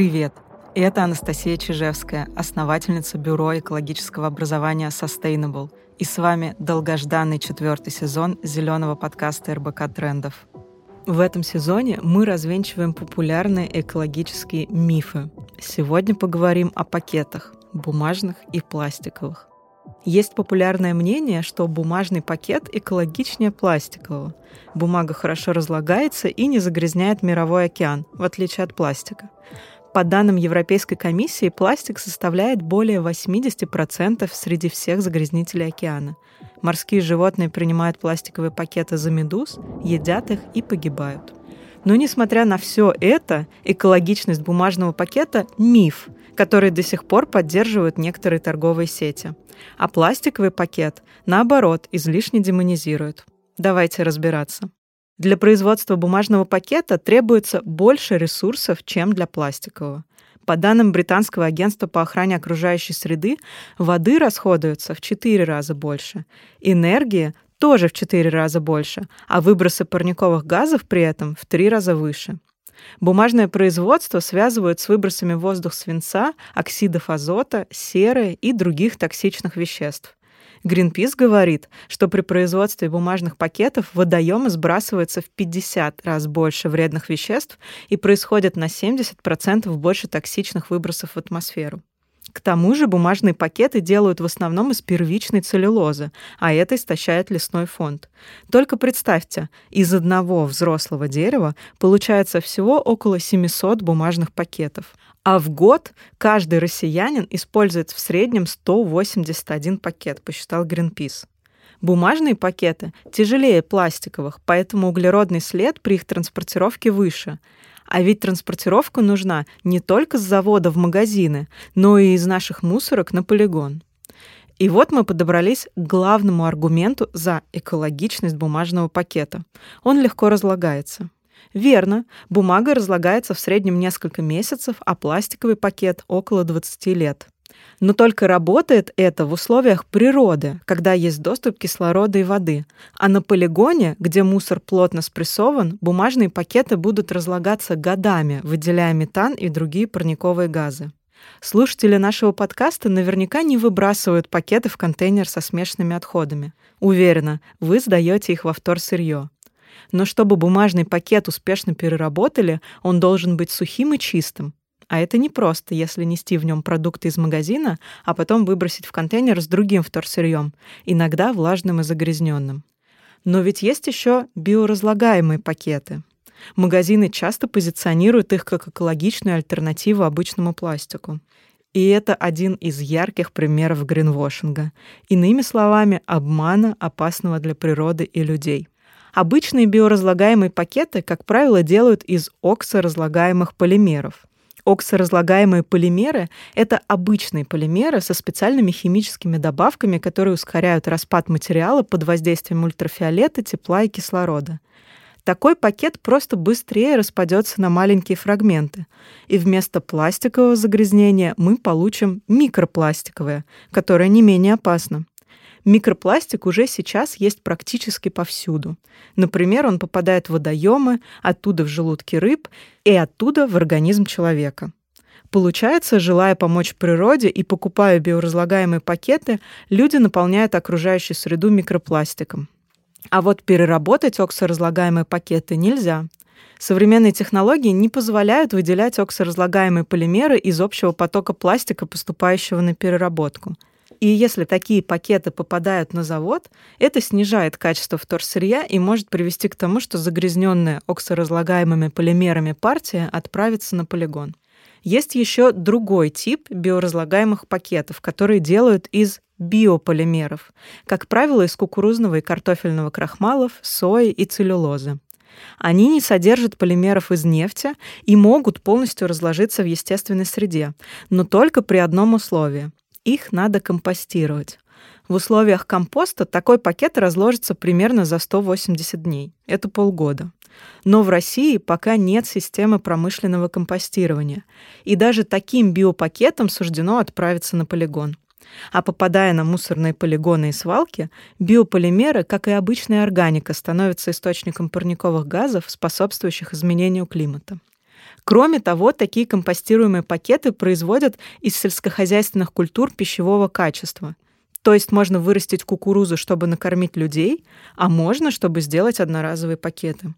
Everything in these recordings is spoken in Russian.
Привет! Это Анастасия Чижевская, основательница Бюро экологического образования Sustainable. И с вами долгожданный четвертый сезон зеленого подкаста РБК Трендов. В этом сезоне мы развенчиваем популярные экологические мифы. Сегодня поговорим о пакетах, бумажных и пластиковых. Есть популярное мнение, что бумажный пакет экологичнее пластикового. Бумага хорошо разлагается и не загрязняет мировой океан, в отличие от пластика. По данным Европейской комиссии, пластик составляет более 80% среди всех загрязнителей океана. Морские животные принимают пластиковые пакеты за медуз, едят их и погибают. Но несмотря на все это, экологичность бумажного пакета – миф, который до сих пор поддерживают некоторые торговые сети. А пластиковый пакет, наоборот, излишне демонизируют. Давайте разбираться. Для производства бумажного пакета требуется больше ресурсов, чем для пластикового. По данным Британского агентства по охране окружающей среды, воды расходуется в 4 раза больше, энергии тоже в 4 раза больше, а выбросы парниковых газов при этом в 3 раза выше. Бумажное производство связывают с выбросами воздух свинца, оксидов азота, серы и других токсичных веществ. Greenpeace говорит, что при производстве бумажных пакетов в водоемы сбрасывается в 50 раз больше вредных веществ и происходит на 70% больше токсичных выбросов в атмосферу. К тому же бумажные пакеты делают в основном из первичной целлюлозы, а это истощает лесной фонд. Только представьте, из одного взрослого дерева получается всего около 700 бумажных пакетов. А в год каждый россиянин использует в среднем 181 пакет, посчитал Greenpeace. Бумажные пакеты тяжелее пластиковых, поэтому углеродный след при их транспортировке выше. А ведь транспортировка нужна не только с завода в магазины, но и из наших мусорок на полигон. И вот мы подобрались к главному аргументу за экологичность бумажного пакета. Он легко разлагается. Верно, бумага разлагается в среднем несколько месяцев, а пластиковый пакет около 20 лет. Но только работает это в условиях природы, когда есть доступ кислорода и воды. А на полигоне, где мусор плотно спрессован, бумажные пакеты будут разлагаться годами, выделяя метан и другие парниковые газы. Слушатели нашего подкаста наверняка не выбрасывают пакеты в контейнер со смешанными отходами. Уверена, вы сдаете их во вторсырье. Но чтобы бумажный пакет успешно переработали, он должен быть сухим и чистым. А это не просто, если нести в нем продукты из магазина, а потом выбросить в контейнер с другим вторсырьем, иногда влажным и загрязненным. Но ведь есть еще биоразлагаемые пакеты. Магазины часто позиционируют их как экологичную альтернативу обычному пластику. И это один из ярких примеров гринвошинга. Иными словами, обмана, опасного для природы и людей. Обычные биоразлагаемые пакеты, как правило, делают из оксоразлагаемых полимеров. Оксоразлагаемые полимеры — это обычные полимеры со специальными химическими добавками, которые ускоряют распад материала под воздействием ультрафиолета, тепла и кислорода. Такой пакет просто быстрее распадется на маленькие фрагменты, и вместо пластикового загрязнения мы получим микропластиковое, которое не менее опасно. Микропластик уже сейчас есть практически повсюду. Например, он попадает в водоемы, оттуда в желудки рыб и оттуда в организм человека. Получается, желая помочь природе и покупая биоразлагаемые пакеты, люди наполняют окружающую среду микропластиком. А вот переработать оксоразлагаемые пакеты нельзя. Современные технологии не позволяют выделять оксоразлагаемые полимеры из общего потока пластика, поступающего на переработку – и если такие пакеты попадают на завод, это снижает качество вторсырья и может привести к тому, что загрязненная оксоразлагаемыми полимерами партия отправится на полигон. Есть еще другой тип биоразлагаемых пакетов, которые делают из биополимеров, как правило, из кукурузного и картофельного крахмалов, сои и целлюлозы. Они не содержат полимеров из нефти и могут полностью разложиться в естественной среде, но только при одном условии их надо компостировать. В условиях компоста такой пакет разложится примерно за 180 дней. Это полгода. Но в России пока нет системы промышленного компостирования. И даже таким биопакетом суждено отправиться на полигон. А попадая на мусорные полигоны и свалки, биополимеры, как и обычная органика, становятся источником парниковых газов, способствующих изменению климата. Кроме того, такие компостируемые пакеты производят из сельскохозяйственных культур пищевого качества. То есть можно вырастить кукурузу, чтобы накормить людей, а можно, чтобы сделать одноразовые пакеты.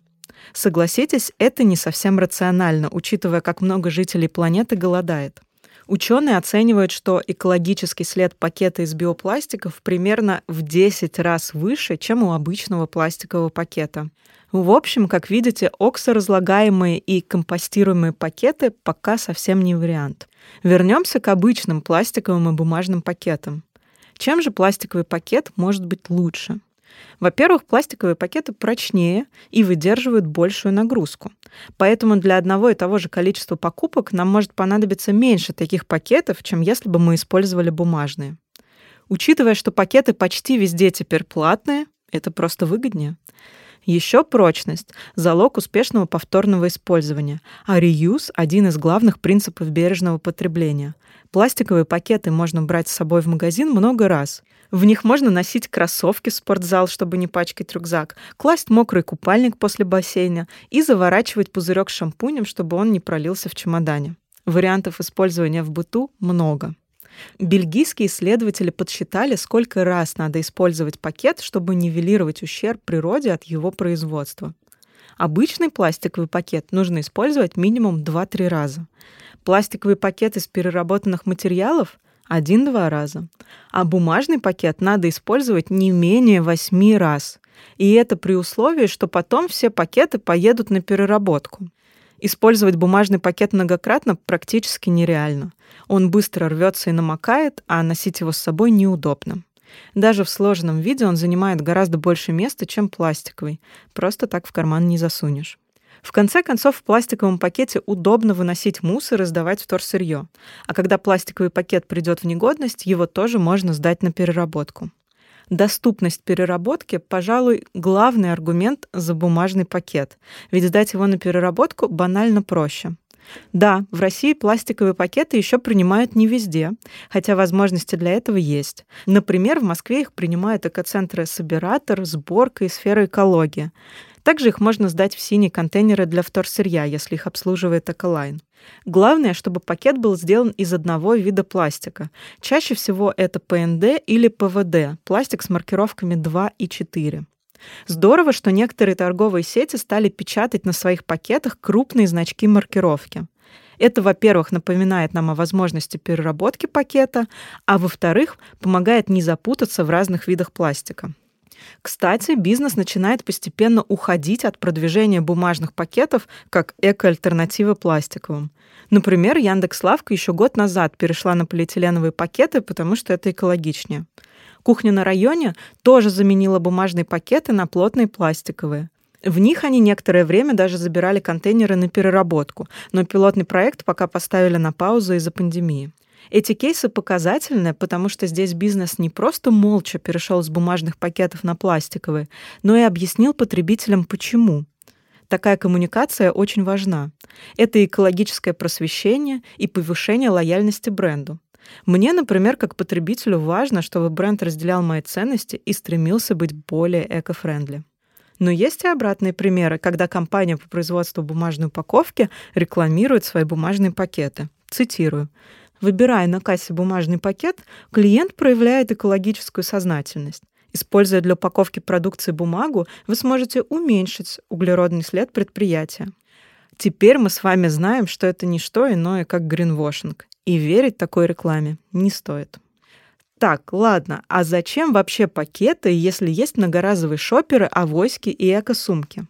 Согласитесь, это не совсем рационально, учитывая, как много жителей планеты голодает. Ученые оценивают, что экологический след пакета из биопластиков примерно в 10 раз выше, чем у обычного пластикового пакета. В общем, как видите, оксоразлагаемые и компостируемые пакеты пока совсем не вариант. Вернемся к обычным пластиковым и бумажным пакетам. Чем же пластиковый пакет может быть лучше? Во-первых, пластиковые пакеты прочнее и выдерживают большую нагрузку. Поэтому для одного и того же количества покупок нам может понадобиться меньше таких пакетов, чем если бы мы использовали бумажные. Учитывая, что пакеты почти везде теперь платные, это просто выгоднее. Еще прочность – залог успешного повторного использования, а реюз – один из главных принципов бережного потребления. Пластиковые пакеты можно брать с собой в магазин много раз. В них можно носить кроссовки в спортзал, чтобы не пачкать рюкзак, класть мокрый купальник после бассейна и заворачивать пузырек шампунем, чтобы он не пролился в чемодане. Вариантов использования в быту много. Бельгийские исследователи подсчитали, сколько раз надо использовать пакет, чтобы нивелировать ущерб природе от его производства. Обычный пластиковый пакет нужно использовать минимум 2-3 раза. Пластиковый пакет из переработанных материалов – один-два раза. А бумажный пакет надо использовать не менее 8 раз. И это при условии, что потом все пакеты поедут на переработку. Использовать бумажный пакет многократно практически нереально. Он быстро рвется и намокает, а носить его с собой неудобно. Даже в сложенном виде он занимает гораздо больше места, чем пластиковый. Просто так в карман не засунешь. В конце концов, в пластиковом пакете удобно выносить мусор и сдавать вторсырье. А когда пластиковый пакет придет в негодность, его тоже можно сдать на переработку. Доступность переработки, пожалуй, главный аргумент за бумажный пакет, ведь сдать его на переработку банально проще. Да, в России пластиковые пакеты еще принимают не везде, хотя возможности для этого есть. Например, в Москве их принимают экоцентры «Собиратор», «Сборка» и «Сфера экологии». Также их можно сдать в синие контейнеры для вторсырья, если их обслуживает Эколайн. Главное, чтобы пакет был сделан из одного вида пластика. Чаще всего это ПНД или ПВД, пластик с маркировками 2 и 4. Здорово, что некоторые торговые сети стали печатать на своих пакетах крупные значки маркировки. Это, во-первых, напоминает нам о возможности переработки пакета, а во-вторых, помогает не запутаться в разных видах пластика. Кстати, бизнес начинает постепенно уходить от продвижения бумажных пакетов как экоальтернативы пластиковым. Например, Яндекс.Лавка еще год назад перешла на полиэтиленовые пакеты, потому что это экологичнее. Кухня на районе тоже заменила бумажные пакеты на плотные пластиковые. В них они некоторое время даже забирали контейнеры на переработку, но пилотный проект пока поставили на паузу из-за пандемии. Эти кейсы показательны, потому что здесь бизнес не просто молча перешел с бумажных пакетов на пластиковые, но и объяснил потребителям, почему. Такая коммуникация очень важна. Это экологическое просвещение и повышение лояльности бренду. Мне, например, как потребителю важно, чтобы бренд разделял мои ценности и стремился быть более эко-френдли. Но есть и обратные примеры, когда компания по производству бумажной упаковки рекламирует свои бумажные пакеты. Цитирую. Выбирая на кассе бумажный пакет, клиент проявляет экологическую сознательность. Используя для упаковки продукции бумагу, вы сможете уменьшить углеродный след предприятия. Теперь мы с вами знаем, что это не что иное, как гринвошинг. И верить такой рекламе не стоит. Так, ладно, а зачем вообще пакеты, если есть многоразовые шоперы, авоськи и эко-сумки?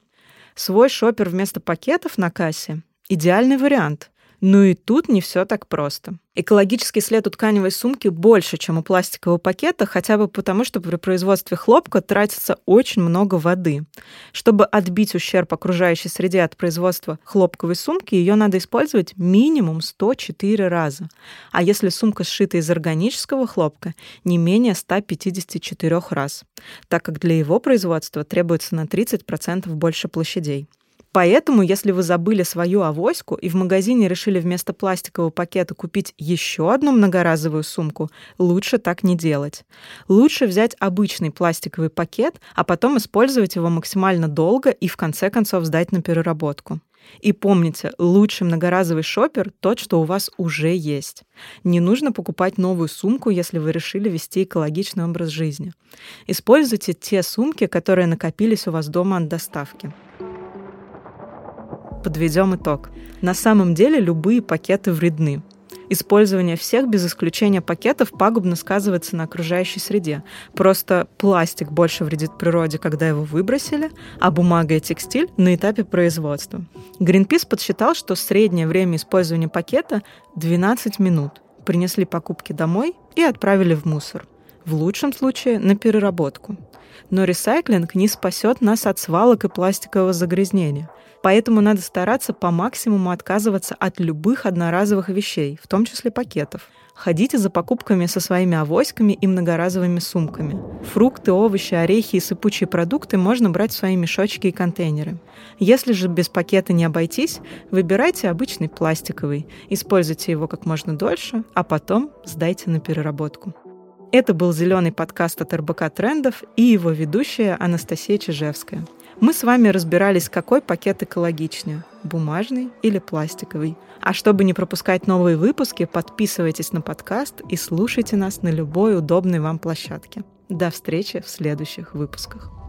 Свой шопер вместо пакетов на кассе – идеальный вариант. Но и тут не все так просто. Экологический след у тканевой сумки больше, чем у пластикового пакета, хотя бы потому, что при производстве хлопка тратится очень много воды. Чтобы отбить ущерб окружающей среде от производства хлопковой сумки, ее надо использовать минимум 104 раза. А если сумка сшита из органического хлопка, не менее 154 раз, так как для его производства требуется на 30% больше площадей. Поэтому, если вы забыли свою авоську и в магазине решили вместо пластикового пакета купить еще одну многоразовую сумку, лучше так не делать. Лучше взять обычный пластиковый пакет, а потом использовать его максимально долго и в конце концов сдать на переработку. И помните, лучший многоразовый шопер — тот, что у вас уже есть. Не нужно покупать новую сумку, если вы решили вести экологичный образ жизни. Используйте те сумки, которые накопились у вас дома от доставки. Подведем итог. На самом деле любые пакеты вредны. Использование всех без исключения пакетов пагубно сказывается на окружающей среде. Просто пластик больше вредит природе, когда его выбросили, а бумага и текстиль на этапе производства. Greenpeace подсчитал, что среднее время использования пакета 12 минут. Принесли покупки домой и отправили в мусор. В лучшем случае на переработку. Но ресайклинг не спасет нас от свалок и пластикового загрязнения – Поэтому надо стараться по максимуму отказываться от любых одноразовых вещей, в том числе пакетов. Ходите за покупками со своими авоськами и многоразовыми сумками. Фрукты, овощи, орехи и сыпучие продукты можно брать в свои мешочки и контейнеры. Если же без пакета не обойтись, выбирайте обычный пластиковый, используйте его как можно дольше, а потом сдайте на переработку. Это был зеленый подкаст от РБК Трендов и его ведущая Анастасия Чижевская. Мы с вами разбирались, какой пакет экологичнее – бумажный или пластиковый. А чтобы не пропускать новые выпуски, подписывайтесь на подкаст и слушайте нас на любой удобной вам площадке. До встречи в следующих выпусках.